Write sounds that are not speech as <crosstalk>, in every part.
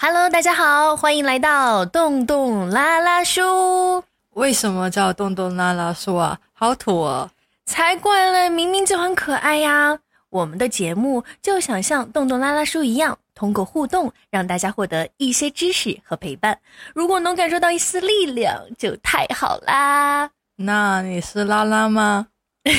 Hello，大家好，欢迎来到洞洞拉拉叔。为什么叫洞洞拉拉叔啊？好土哦！才怪嘞，明明就很可爱呀。我们的节目就想像洞洞拉拉叔一样，通过互动让大家获得一些知识和陪伴。如果能感受到一丝力量，就太好啦。那你是拉拉吗？大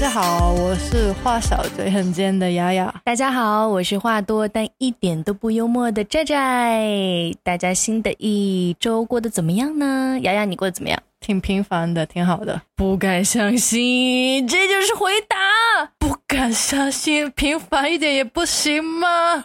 家好，我是话少嘴很尖的雅雅。大家好，我是话多但一点都不幽默的寨寨。大家新的一周过得怎么样呢？雅雅，你过得怎么样？挺平凡的，挺好的。不敢相信，这就是回答。不敢相信，平凡一点也不行吗？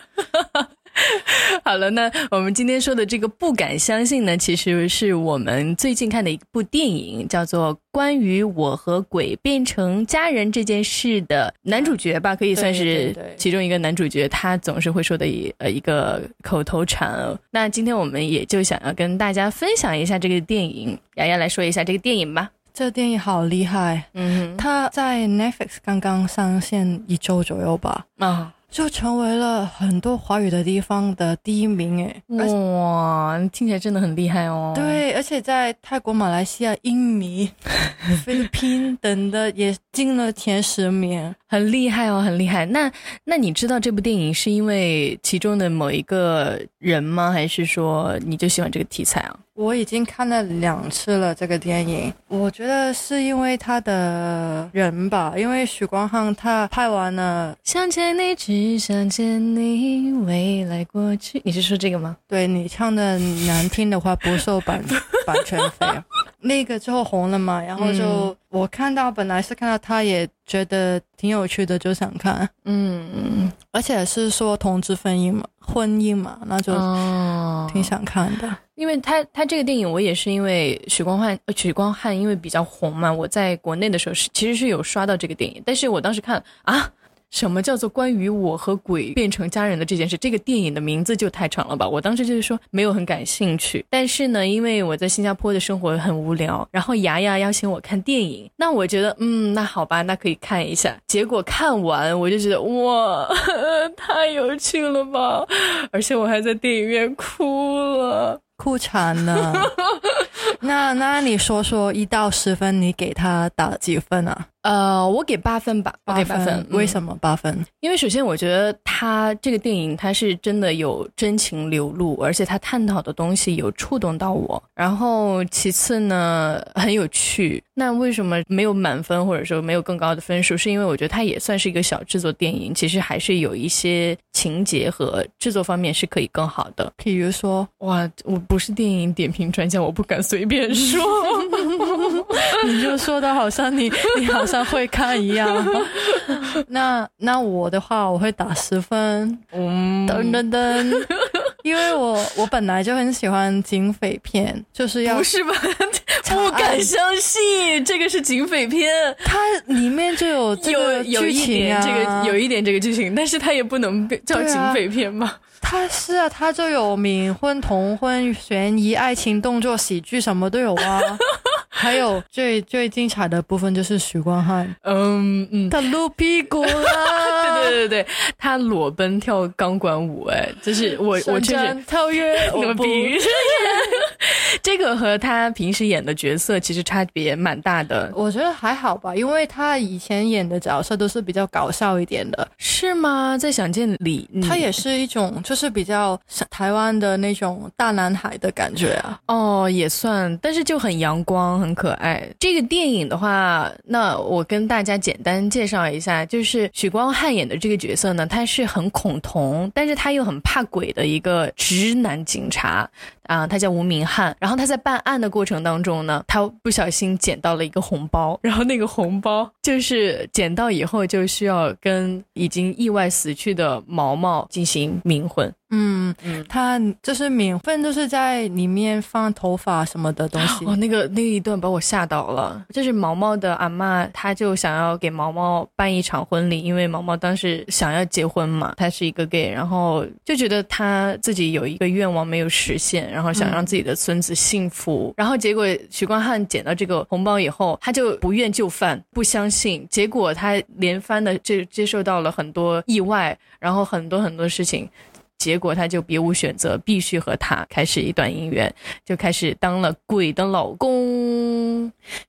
<laughs> 好了，那我们今天说的这个不敢相信呢，其实是我们最近看的一部电影，叫做《关于我和鬼变成家人这件事》的男主角吧，可以算是其中一个男主角。他总是会说的一呃一个口头禅。那今天我们也就想要跟大家分享一下这个电影，雅雅来说一下这个电影吧。这电影好厉害，嗯，它在 Netflix 刚刚上线一周左右吧，啊。就成为了很多华语的地方的第一名，哎，哇，听起来真的很厉害哦。对，而且在泰国、马来西亚、印尼、<laughs> 菲律宾等的也进了前十名，很厉害哦，很厉害。那那你知道这部电影是因为其中的某一个人吗？还是说你就喜欢这个题材啊？我已经看了两次了这个电影，我觉得是因为他的人吧，因为许光汉他拍完了《想见你只想见你》，未来过去，你是说这个吗？对你唱的难听的话不受版版权费，那个之后红了嘛，然后就我看到本来是看到他也觉得挺有趣的，就想看，嗯，而且是说同志婚姻嘛，婚姻嘛，那就挺想看的。因为他他这个电影我也是因为许光汉许光汉因为比较红嘛，我在国内的时候是其实是有刷到这个电影，但是我当时看啊，什么叫做关于我和鬼变成家人的这件事？这个电影的名字就太长了吧？我当时就是说没有很感兴趣。但是呢，因为我在新加坡的生活很无聊，然后牙牙邀请我看电影，那我觉得嗯，那好吧，那可以看一下。结果看完我就觉得哇，<laughs> 太有趣了吧！而且我还在电影院哭了。哭惨了，<laughs> <laughs> 那那你说说一到十分，你给他打几分啊？呃，我给八分吧，我给八分。为什么八分？因为首先我觉得他这个电影他是真的有真情流露，而且他探讨的东西有触动到我。然后其次呢，很有趣。那为什么没有满分或者说没有更高的分数？是因为我觉得它也算是一个小制作电影，其实还是有一些情节和制作方面是可以更好的。比如说，哇，我不是电影点评专家，我不敢随便说。<laughs> 你就说的好像你你好像会看一样。<laughs> 那那我的话，我会打十分。噔噔噔，因为我我本来就很喜欢警匪片，就是要不是吧？<laughs> 不敢相信，这个是警匪片，它里面就有有有一点这个有一点这个剧情，但是它也不能叫警匪片吧？它是啊，它就有冥婚、同婚、悬疑、爱情、动作、喜剧，什么都有啊。<laughs> 还有最最精彩的部分就是许光汉，嗯嗯，他露屁股了，<laughs> 对对对对，他裸奔跳钢管舞，哎，就是我我确实跳跃，我不。<laughs> 这个和他平时演的角色其实差别蛮大的，我觉得还好吧，因为他以前演的角色都是比较搞笑一点的，是吗？在《想见你》，他也是一种就是比较台湾的那种大男孩的感觉啊。哦，也算，但是就很阳光、很可爱。这个电影的话，那我跟大家简单介绍一下，就是许光汉演的这个角色呢，他是很恐同，但是他又很怕鬼的一个直男警察。啊，他叫吴明翰，然后他在办案的过程当中呢，他不小心捡到了一个红包，然后那个红包就是捡到以后就需要跟已经意外死去的毛毛进行冥婚。嗯嗯，他就是冥婚，就是在里面放头发什么的东西。哦，那个那一段把我吓到了。就是毛毛的阿妈，她就想要给毛毛办一场婚礼，因为毛毛当时想要结婚嘛，他是一个 gay，然后就觉得他自己有一个愿望没有实现，然后想让自己的孙子幸福。然后结果许光汉捡到这个红包以后，他就不愿就范，不相信。结果他连番的接接受到了很多意外，然后很多很多事情。结果他就别无选择，必须和他开始一段姻缘，就开始当了鬼的老公。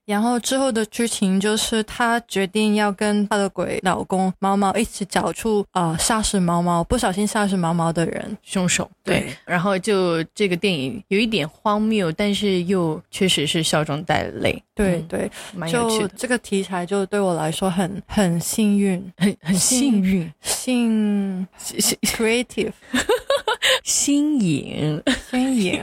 然后之后的剧情就是她决定要跟她的鬼老公毛毛一起找出啊杀死毛毛、不小心杀死毛毛的人凶手。对，然后就这个电影有一点荒谬，但是又确实是笑中带泪。对对，蛮有趣的。这个题材就对我来说很很幸运，很很幸运，幸 creative。<laughs> 新颖，新颖，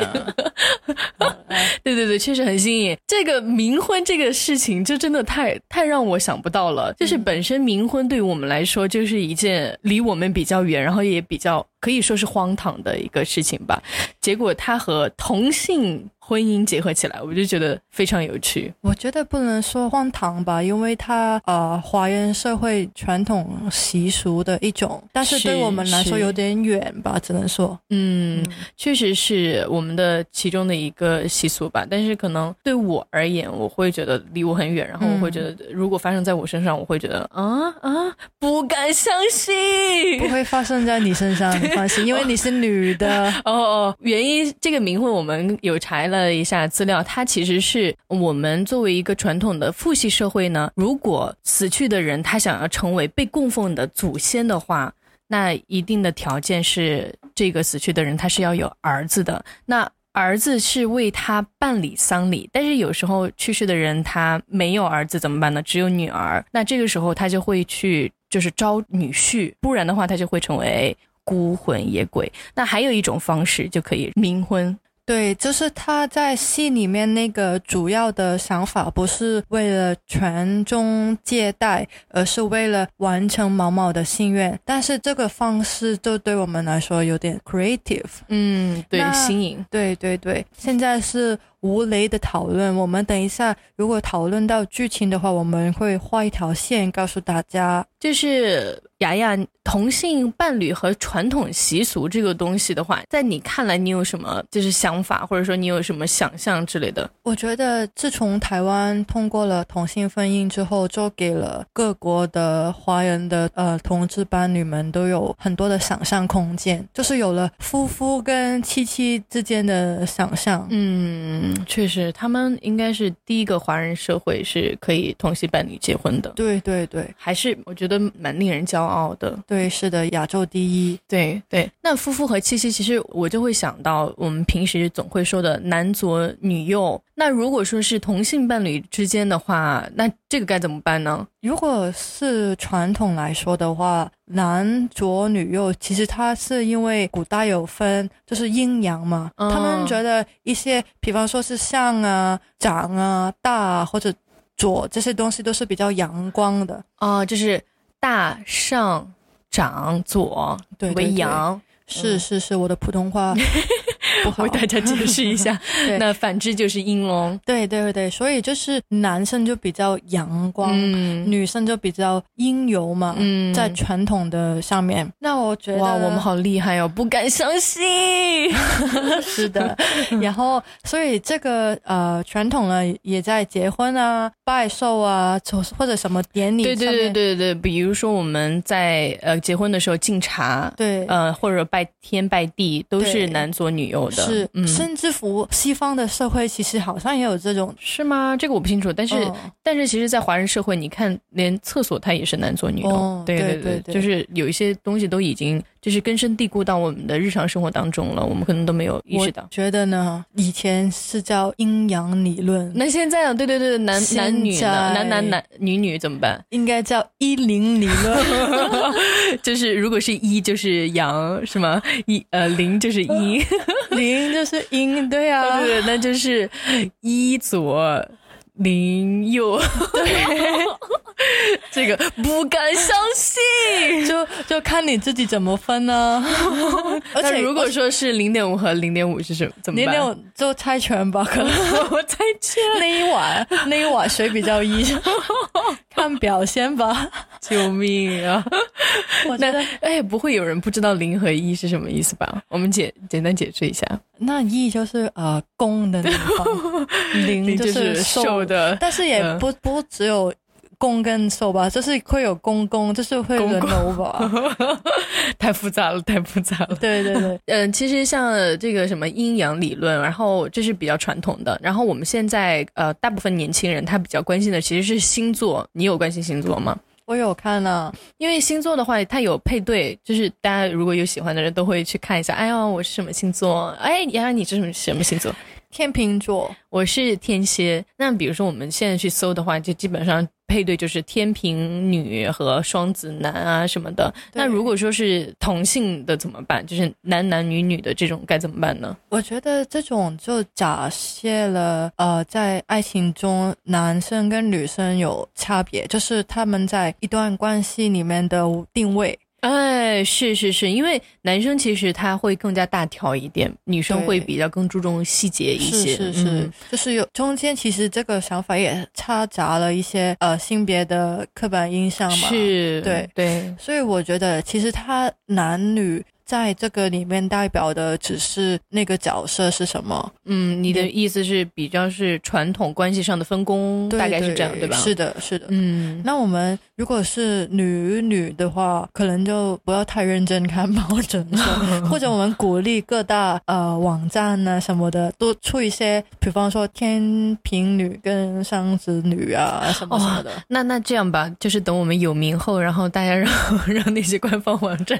确实很新颖。这个冥婚这个事情，就真的太太让我想不到了。就是本身冥婚对于我们来说，就是一件离我们比较远，然后也比较可以说是荒唐的一个事情吧。结果他和同性。婚姻结合起来，我就觉得非常有趣。我觉得不能说荒唐吧，因为它呃，华人社会传统习俗的一种，但是对我们来说有点远吧，只能说，嗯，确实是我们的其中的一个习俗吧。但是可能对我而言，我会觉得离我很远，然后我会觉得如果发生在我身上，我会觉得啊啊，不敢相信，不会发生在你身上，你放心，因为你是女的。<laughs> 哦哦，原因这个冥婚我们有查了。了一下资料，它其实是我们作为一个传统的父系社会呢。如果死去的人他想要成为被供奉的祖先的话，那一定的条件是这个死去的人他是要有儿子的。那儿子是为他办理丧礼，但是有时候去世的人他没有儿子怎么办呢？只有女儿，那这个时候他就会去就是招女婿，不然的话他就会成为孤魂野鬼。那还有一种方式就可以冥婚。对，就是他在戏里面那个主要的想法，不是为了传宗接代，而是为了完成毛毛的心愿。但是这个方式就对我们来说有点 creative，嗯，对，新颖，对对对。现在是。无雷的讨论，我们等一下如果讨论到剧情的话，我们会画一条线告诉大家。就是雅雅同性伴侣和传统习俗这个东西的话，在你看来，你有什么就是想法，或者说你有什么想象之类的？我觉得自从台湾通过了同性婚姻之后，就给了各国的华人的呃同志伴侣们都有很多的想象空间，就是有了夫妇跟妻妻之间的想象。嗯。确实，他们应该是第一个华人社会是可以同性伴侣结婚的。对对对，还是我觉得蛮令人骄傲的。对，是的，亚洲第一。对对，那夫妇和七夕，其实我就会想到我们平时总会说的男左女右。那如果说是同性伴侣之间的话，那这个该怎么办呢？如果是传统来说的话，男左女右，其实它是因为古代有分，就是阴阳嘛。他们觉得一些，比方说是像啊、长啊、大或者左这些东西都是比较阳光的啊，就是大上长左为阳。是是是，我的普通话。<laughs> <laughs> 为大家解释一下，<laughs> 那反之就是阴龙。对对对对，所以就是男生就比较阳光，女生就比较阴柔嘛。嗯，在传统的上面，那我觉得哇，我们好厉害哦，不敢相信。<laughs> 是的，然后所以这个呃传统呢，也在结婚啊、拜寿啊，或者什么典礼。对对对对对，比如说我们在呃结婚的时候敬茶，对，呃或者拜天拜地，都是男左女右。是，甚至乎西方的社会其实好像也有这种，是吗？这个我不清楚。但是，但是其实，在华人社会，你看，连厕所它也是男左女右。对对对，就是有一些东西都已经就是根深蒂固到我们的日常生活当中了，我们可能都没有意识到。觉得呢，以前是叫阴阳理论，那现在啊，对对对，男男女男男男女女怎么办？<laughs> 应该叫一零理论，<laughs> 就是如果是一就是阳，是吗？一呃零就是阴。<laughs> 零就是阴，对啊，对，那就是一左零又，对，<laughs> 这个不敢相信，<laughs> 就就看你自己怎么分呢。而且如果说是零点五和零点五是什么？怎么办？零点五就猜拳吧，可能 <laughs> 我猜拳。那一晚，那一晚谁比较一？看表现吧。救命啊！<laughs> 我觉得，哎，不会有人不知道零和一是什么意思吧？我们简简单解释一下。那一就是呃公的地方，零 <laughs> 就是瘦的，但是也不不只有。公跟受吧，就是会有公公，就是会轮流吧，<laughs> 太复杂了，太复杂了。对对对，嗯，其实像这个什么阴阳理论，然后这是比较传统的。然后我们现在呃，大部分年轻人他比较关心的其实是星座。你有关心星座吗？我有看呢，因为星座的话，它有配对，就是大家如果有喜欢的人都会去看一下。哎呀，我是什么星座？哎，呀，你是什么什么星座？天秤座，我是天蝎。那比如说我们现在去搜的话，就基本上配对就是天平女和双子男啊什么的。那如果说是同性的怎么办？就是男男女女的这种该怎么办呢？我觉得这种就假设了，呃，在爱情中男生跟女生有差别，就是他们在一段关系里面的定位。哎，是是是，因为男生其实他会更加大条一点，女生会比较更注重细节一些。是是是，就是有中间其实这个想法也掺杂了一些呃性别的刻板印象嘛。是，对对，所以我觉得其实他男女。在这个里面代表的只是那个角色是什么？嗯，你的意思是比较是传统关系上的分工，大概是这样对吧？是的，是的。嗯，那我们如果是女女的话，可能就不要太认真看保准 <laughs> 或者我们鼓励各大呃网站呢什么的多出一些，比方说天平女跟双子女啊什么什么的。那那这样吧，就是等我们有名后，然后大家让 <laughs> 让那些官方网站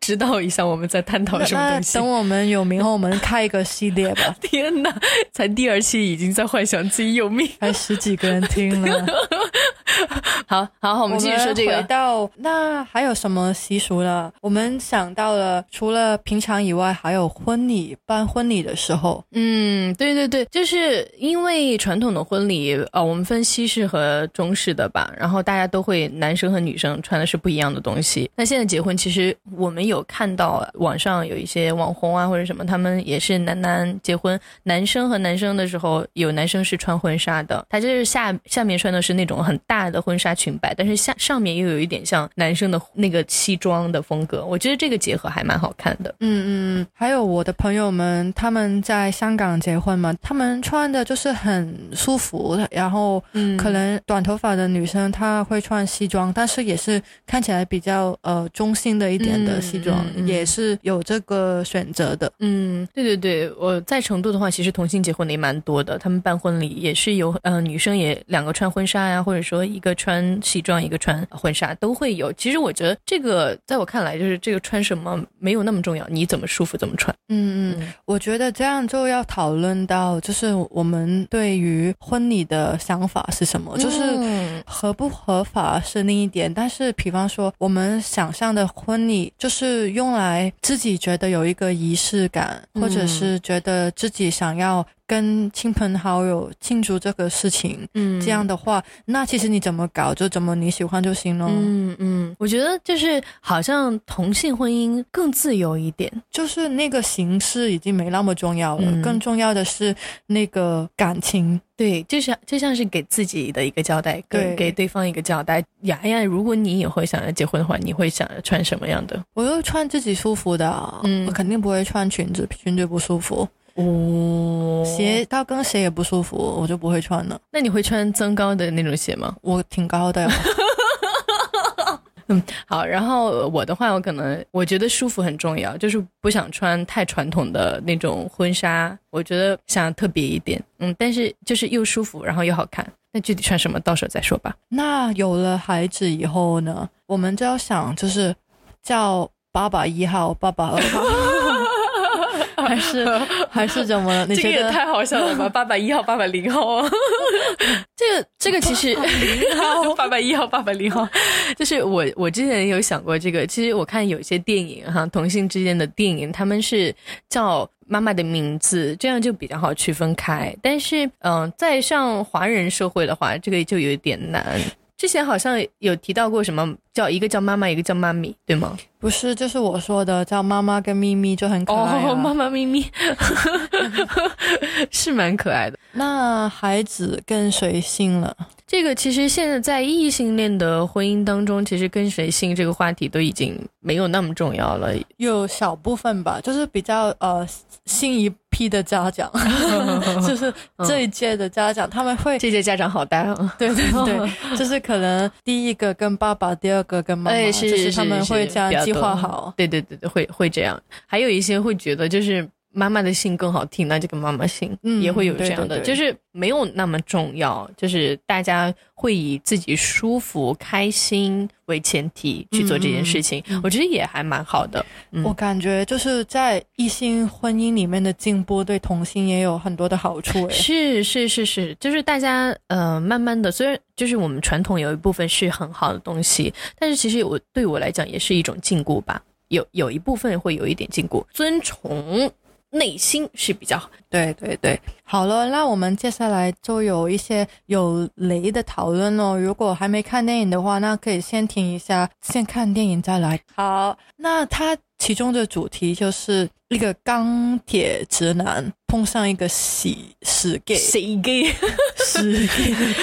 知道一下。我们在探讨什么东西？等我们有名后，我们开一个系列吧。<laughs> 天哪，才第二期已经在幻想自己有命，还十几个人听了。<laughs> 好好，我们继续说这个。回到那还有什么习俗呢？我们想到了，除了平常以外，还有婚礼办婚礼的时候。嗯，对对对，就是因为传统的婚礼，呃，我们分西式和中式的吧。然后大家都会男生和女生穿的是不一样的东西。那现在结婚，其实我们有看到网上有一些网红啊或者什么，他们也是男男结婚，男生和男生的时候，有男生是穿婚纱的，他就是下下面穿的是那种很大的婚纱裙摆，但是下上面又有一点像男生的那个西装的风格，我觉得这个结合还蛮好看的。嗯嗯，还有我的朋友们，他们在香港结婚嘛，他们穿的就是很舒服，然后可能短头发的女生她会穿西装，但是也是看起来比较呃中性的一点的西装，也是有这个选择的。嗯，对对对，我在成都的话，其实同性结婚的也蛮多的，他们办婚礼也是有呃女生也两个穿婚纱呀，或者说一个穿西装，一个穿婚纱都会有。其实我觉得这个在我看来，就是这个穿什么没有那么重要，你怎么舒服怎么穿。嗯嗯，我觉得这样就要讨论到，就是我们对于婚礼的想法是什么，就是合不合法是另一点。但是，比方说我们想象的婚礼，就是用来自己觉得有一个仪式感，或者是觉得自己想要。跟亲朋好友庆祝这个事情，嗯，这样的话，那其实你怎么搞就怎么你喜欢就行了。嗯嗯，我觉得就是好像同性婚姻更自由一点，就是那个形式已经没那么重要了，更重要的是那个感情。对，就像就像是给自己的一个交代，给给对方一个交代。雅雅，如果你以后想要结婚的话，你会想要穿什么样的？我会穿自己舒服的，嗯，我肯定不会穿裙子，裙子不舒服。哦，鞋高跟鞋也不舒服，我就不会穿了。那你会穿增高的那种鞋吗？我挺高的。<laughs> 嗯，好。然后我的话，我可能我觉得舒服很重要，就是不想穿太传统的那种婚纱。我觉得想特别一点，嗯，但是就是又舒服，然后又好看。那具体穿什么，到时候再说吧。那有了孩子以后呢，我们就要想，就是叫爸爸一号，爸爸二号。还是 <laughs> 还是怎么？这个也太好笑了吧！<laughs> 八百一号、八百零号啊，<laughs> 这个这个其实零号、八百一号、八百零号，就是我我之前有想过这个。其实我看有一些电影哈，同性之间的电影，他们是叫妈妈的名字，这样就比较好区分开。但是嗯，在上华人社会的话，这个就有点难。之前好像有提到过什么叫一个叫妈妈，一个叫妈咪，对吗？不是，就是我说的叫妈妈跟咪咪就很可爱、哦，<laughs> 妈妈咪咪 <laughs> 是蛮可爱的。那孩子跟谁姓了？这个其实现在在异性恋的婚姻当中，其实跟谁姓这个话题都已经没有那么重要了。有小部分吧，就是比较呃新一批的家长 <laughs> <laughs> 就是这一届的家长，他们会这届家长好呆啊。对 <laughs> 对对，就是可能第一个跟爸爸，第二个跟妈妈，哎，是是他们会这样计划好。对对对对，会会这样。还有一些会觉得就是。妈妈的姓更好听，那就跟妈妈姓，也会有这样的，就是没有那么重要，就是大家会以自己舒服、开心为前提去做这件事情，我觉得也还蛮好的。我感觉就是在异性婚姻里面的进步，对同性也有很多的好处。<laughs> 是是是是，就是大家呃，慢慢的，虽然就是我们传统有一部分是很好的东西，但是其实我对我来讲也是一种禁锢吧，有有一部分会有一点禁锢，尊崇。内心是比较好，对对对，好了，那我们接下来就有一些有雷的讨论哦。如果还没看电影的话，那可以先停一下，先看电影再来。好，那它其中的主题就是一个钢铁直男碰上一个死死 gay，死 gay，死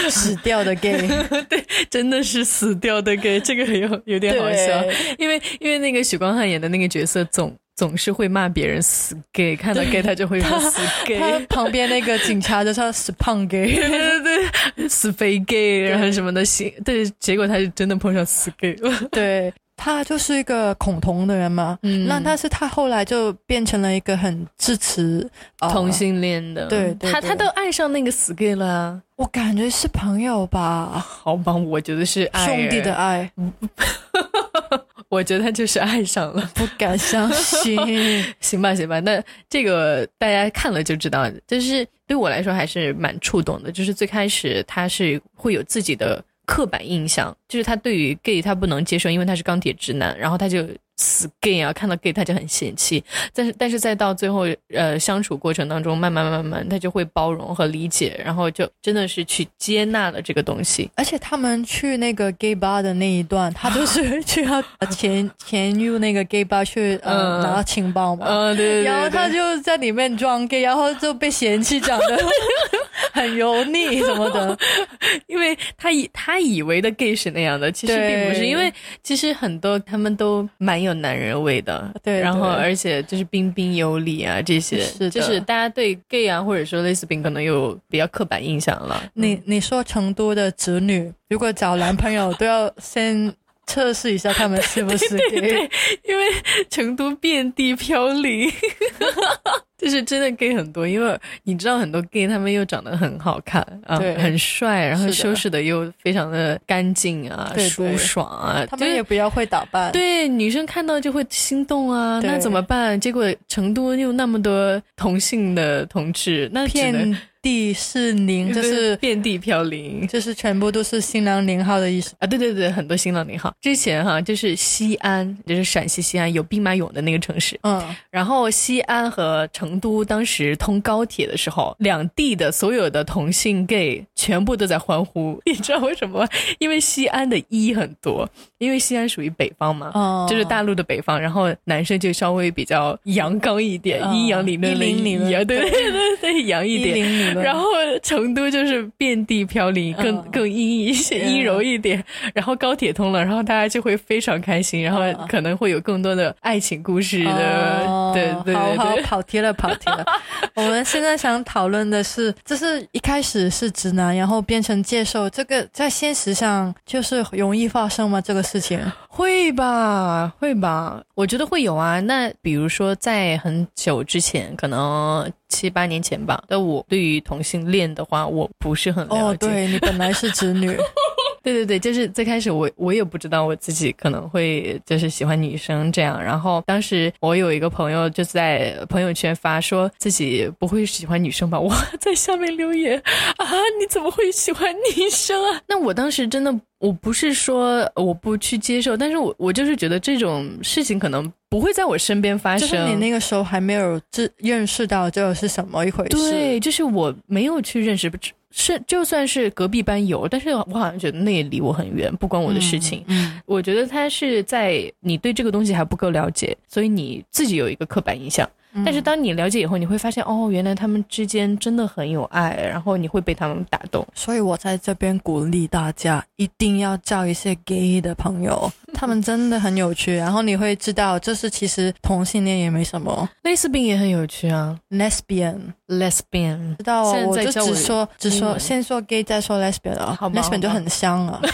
死掉的 gay，<laughs> 对，真的是死掉的 gay，这个有有点好笑，因为因为那个许光汉演的那个角色总。总是会骂别人死 gay，看到 gay 他就会说死 gay。旁边那个警察就说死胖 gay，<laughs> 对对对，死肥 gay，然后什么的，行，对，结果他就真的碰上死 gay 了。对他就是一个恐同的人嘛，嗯，那但是他后来就变成了一个很支持同性恋的，对，他他都爱上那个死 gay 了。我感觉是朋友吧，好吧，我觉得是兄弟的爱。<laughs> 我觉得他就是爱上了，不敢相信。<laughs> 行吧，行吧，那这个大家看了就知道，就是对我来说还是蛮触动的。就是最开始他是会有自己的刻板印象，就是他对于 gay 他不能接受，因为他是钢铁直男，然后他就。死 gay 啊，看到 gay 他就很嫌弃，但是但是再到最后，呃，相处过程当中，慢慢慢慢，他就会包容和理解，然后就真的是去接纳了这个东西。而且他们去那个 gay bar 的那一段，他就是 <laughs> 去他前前入那个 gay bar 去呃拿情报嘛，嗯对对，然后他就在里面装 gay，然后就被嫌弃讲得 <laughs> 很油腻什么的，<laughs> 因为他以他以为的 gay 是那样的，其实并不是，因为其实很多他们都蛮有。有男人味的，对，然后而且就是彬彬有礼啊，这些是就是大家对 gay 啊，或者说类似宾可能有比较刻板印象了。你你说成都的子女如果找男朋友都要先测试一下他们是不是 <laughs> gay，因为成都遍地飘零。<laughs> 就是真的 gay 很多，因为你知道很多 gay 他们又长得很好看啊，很帅，然后修饰的又非常的干净啊，舒爽啊，他们也比较会打扮。对，女生看到就会心动啊，那怎么办？结果成都又那么多同性的同志，那只能。地是零，就是遍地飘零，就是全部都是新郎零号的意思啊！对对对，很多新郎零号。之前哈，就是西安，就是陕西西安有兵马俑的那个城市，嗯，然后西安和成都当时通高铁的时候，两地的所有的同性 gay 全部都在欢呼，<laughs> 你知道为什么吗？因为西安的一很多，因为西安属于北方嘛，哦，就是大陆的北方，然后男生就稍微比较阳刚一点，阴阳理论的阴啊，对对对对，阳一点。然后成都就是遍地飘零，更更阴一些，阴柔一点。然后高铁通了，然后大家就会非常开心，然后可能会有更多的爱情故事的。对对对，好好跑题了，跑题了。<laughs> 我们现在想讨论的是，就是一开始是直男，然后变成接受，这个在现实上就是容易发生吗？这个事情 <laughs> 会吧，会吧，我觉得会有啊。那比如说在很久之前，可能。七八年前吧，但我对于同性恋的话，我不是很了解。哦，对你本来是直女，<laughs> 对对对，就是最开始我我也不知道我自己可能会就是喜欢女生这样。然后当时我有一个朋友就在朋友圈发说自己不会喜欢女生吧，我 <laughs> 在下面留言啊，你怎么会喜欢女生啊？那我当时真的。我不是说我不去接受，但是我我就是觉得这种事情可能不会在我身边发生。就是你那个时候还没有知认识到这是什么一回事。对，就是我没有去认识，是就算是隔壁班有，但是我好像觉得那也离我很远，不关我的事情。嗯，我觉得他是在你对这个东西还不够了解，所以你自己有一个刻板印象。但是当你了解以后，你会发现哦，原来他们之间真的很有爱，然后你会被他们打动。所以我在这边鼓励大家一定要交一些 gay 的朋友，他们真的很有趣。然后你会知道，就是其实同性恋也没什么，蕾丝病也很有趣啊，lesbian，lesbian，知道啊？我就只说只说先说 gay 再说 lesbian 啊，lesbian 就很香啊。<laughs>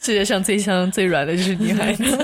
世界上最香最软的就是女孩子。<laughs>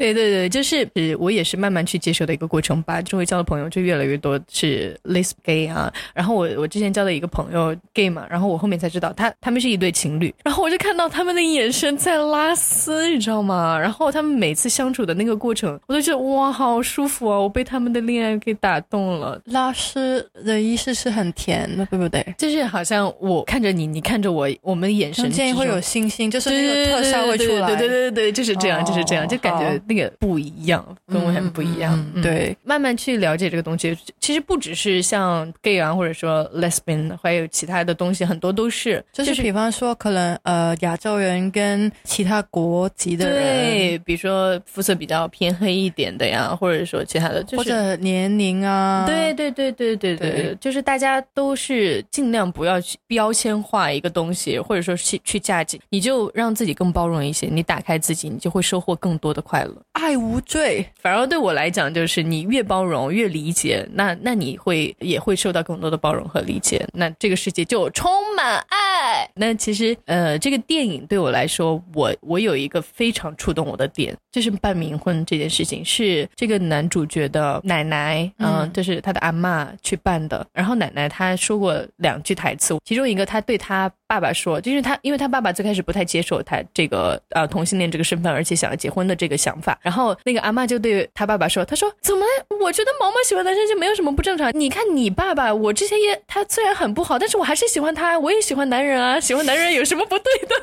对对对，就是我也是慢慢去接受的一个过程吧。周围交的朋友就越来越多是 les gay 啊。然后我我之前交的一个朋友 gay 嘛，然后我后面才知道他他们是一对情侣。然后我就看到他们的眼神在拉丝，你知道吗？然后他们每次相处的那个过程，我都觉得哇，好舒服啊！我被他们的恋爱给打动了。拉丝的意思是很甜的，对不对？就是好像我看着你，你看着我，我们眼神中间会有星星，就是那个特效会出来。对对对对，就是这样，就是这样，就感觉。那个不一样，跟我很不一样。对，慢慢去了解这个东西，其实不只是像 gay 啊，或者说 lesbian，还有其他的东西，很多都是。就是比方说，可能呃，亚洲人跟其他国籍的人，对，比如说肤色比较偏黑一点的呀，或者说其他的，或者年龄啊，对对对对对对，就是大家都是尽量不要去标签化一个东西，或者说去去价值，你就让自己更包容一些，你打开自己，你就会收获更多的快乐。爱无罪，反而对我来讲，就是你越包容越理解，那那你会也会受到更多的包容和理解，那这个世界就充满爱。那其实呃，这个电影对我来说，我我有一个非常触动我的点，就是办冥婚这件事情，是这个男主角的奶奶，嗯，就是他的阿妈去办的。然后奶奶她说过两句台词，其中一个她对她爸爸说，就是她因为她爸爸最开始不太接受他这个呃同性恋这个身份，而且想要结婚的这个想法。然后那个阿妈就对她爸爸说：“她说怎么？我觉得毛毛喜欢男生就没有什么不正常。你看你爸爸，我之前也他虽然很不好，但是我还是喜欢他，我也喜欢男人啊，喜欢男人有什么不对的？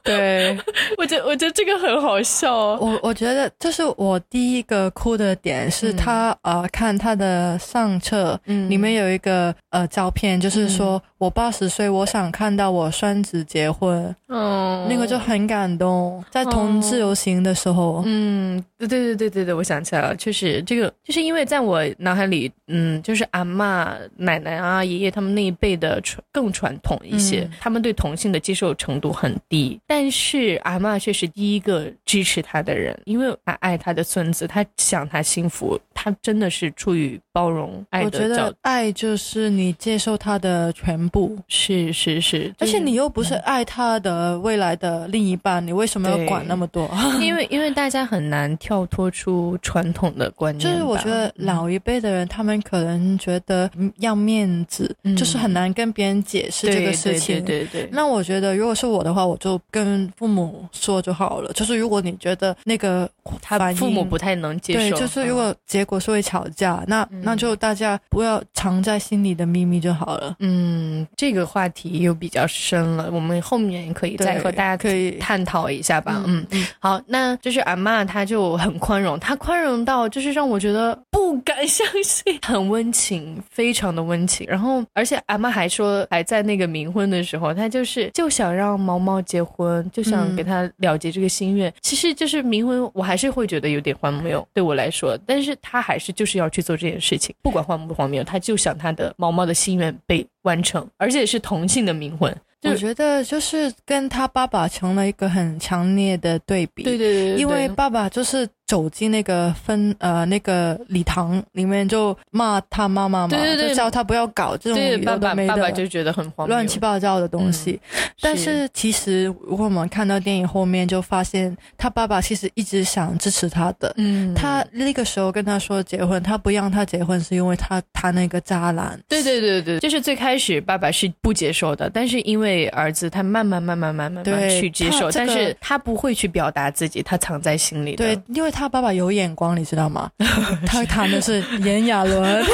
<laughs> 对，<laughs> 我觉我觉得这个很好笑。我我觉得这是我第一个哭的点，是他呃看他的上册，嗯，里面有一个呃照片，就是说我八十岁，我想看到我孙子结婚，嗯，那个就很感动，在同志游行的时候。”嗯，对对对对对对，我想起来了，确实这个就是因为在我脑海里，嗯，就是阿妈、奶奶啊、爷爷他们那一辈的传更传统一些，他们对同性的接受程度很低，但是阿妈却是第一个支持他的人，因为他爱他的孙子，他想他幸福，他真的是出于包容爱的。我觉得爱就是你接受他的全部，是是是，而且你又不是爱他的未来的另一半，你为什么要管那么多？因为因为大。大家很难跳脱出传统的观念，就是我觉得老一辈的人，他们可能觉得要面子，就是很难跟别人解释这个事情。对对对。那我觉得，如果是我的话，我就跟父母说就好了。就是如果你觉得那个他父母不太能接受，对，就是如果结果是会吵架，那那就大家不要藏在心里的秘密就好了。嗯，这个话题又比较深了，我们后面可以再和大家可以探讨一下吧。嗯嗯，好，那就是阿。妈她就很宽容，她宽容到就是让我觉得不敢相信，很温情，非常的温情。然后，而且阿妈还说，还在那个冥婚的时候，她就是就想让毛毛结婚，就想给他了结这个心愿。其实就是冥婚，我还是会觉得有点荒谬，对我来说。但是他还是就是要去做这件事情，不管荒不荒谬，他就想他的毛毛的心愿被完成，而且是同性的冥魂。我觉得就是跟他爸爸成了一个很强烈的对比，对对对，因为爸爸就是。走进那个分呃那个礼堂里面就骂他妈妈嘛，就叫他不要搞这种有的没的，爸爸就觉得很荒乱七八糟的东西。但是其实如果我们看到电影后面，就发现他爸爸其实一直想支持他的。嗯，他那个时候跟他说结婚，他不让他结婚是因为他他那个渣男。对对对对，就是最开始爸爸是不接受的，但是因为儿子他慢慢慢慢慢慢慢去接受，但是他不会去表达自己，他藏在心里。对，因为。他爸爸有眼光，你知道吗？<laughs> 他谈的是炎亚纶，<laughs>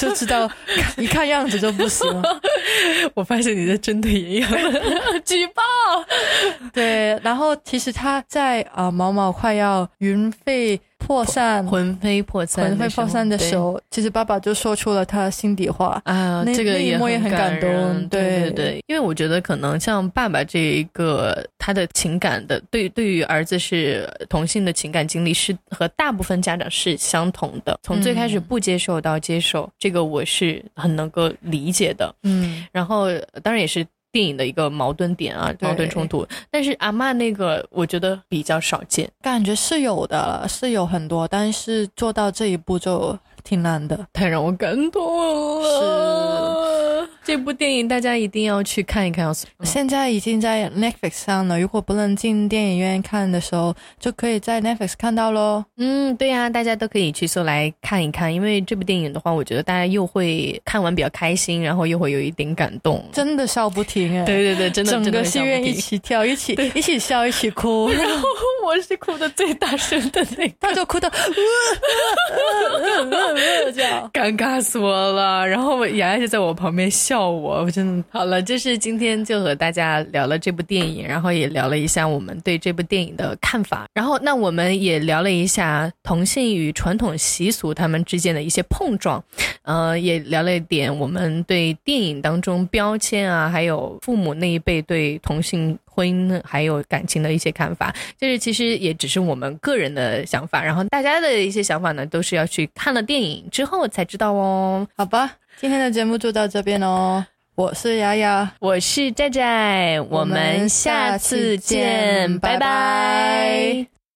就知道一看样子就不行。我发现你在针对炎亚纶，<laughs> 举报。对，然后其实他在啊，毛毛快要云飞。破散、魂飞魄散、魂飞魄散的时候，其实爸爸就说出了他心底话啊，这个也很感动。对对对，因为我觉得可能像爸爸这一个他的情感的对对于儿子是同性的情感经历是和大部分家长是相同的，从最开始不接受到接受，这个我是很能够理解的。嗯，然后当然也是。电影的一个矛盾点啊，矛盾冲突。但是阿曼那个，我觉得比较少见，感觉是有的，是有很多，但是做到这一步就挺难的，太让我感动了。是。这部电影大家一定要去看一看，现在已经在 Netflix 上了。如果不能进电影院看的时候，就可以在 Netflix 看到喽。嗯，对呀，大家都可以去搜来看一看。因为这部电影的话，我觉得大家又会看完比较开心，然后又会有一点感动，真的笑不停哎。对对对，真的整个戏院一起跳，一起一起笑，一起哭。<laughs> 然后我是哭的最大声的那个，他就哭的，这样 <laughs> 尴尬死我了。然后雅雅就在我旁边笑我，我真的。好了，就是今天就和大家聊了这部电影，然后也聊了一下我们对这部电影的看法，然后那我们也聊了一下同性与传统习俗他们之间的一些碰撞，呃，也聊了一点我们对电影当中标签啊，还有父母那一辈对同性婚姻还有感情的一些看法，就是其实也只是我们个人的想法，然后大家的一些想法呢，都是要去看了电影之后才知道哦。好吧，今天的节目就到这边哦。我是雅雅，我是寨寨，我们下次见，拜拜。